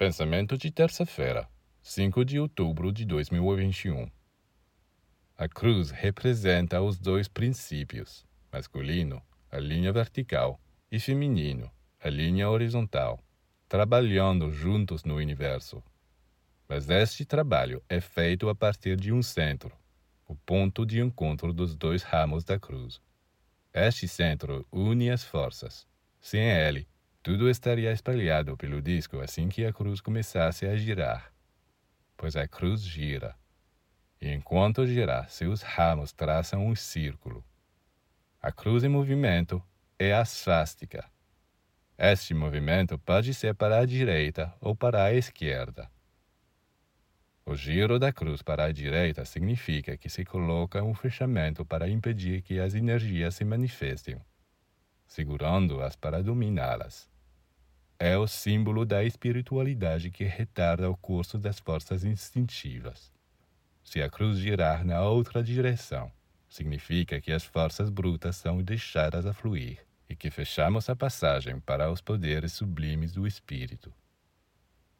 Pensamento de terça-feira, 5 de outubro de 2021. A cruz representa os dois princípios, masculino, a linha vertical, e feminino, a linha horizontal, trabalhando juntos no universo. Mas este trabalho é feito a partir de um centro, o ponto de encontro dos dois ramos da cruz. Este centro une as forças. Sem ele, tudo estaria espalhado pelo disco assim que a cruz começasse a girar. Pois a cruz gira. E enquanto gira, seus ramos traçam um círculo. A cruz em movimento é a svástica. Este movimento pode ser para a direita ou para a esquerda. O giro da cruz para a direita significa que se coloca um fechamento para impedir que as energias se manifestem, segurando-as para dominá-las é o símbolo da espiritualidade que retarda o curso das forças instintivas. Se a cruz girar na outra direção, significa que as forças brutas são deixadas a fluir e que fechamos a passagem para os poderes sublimes do espírito.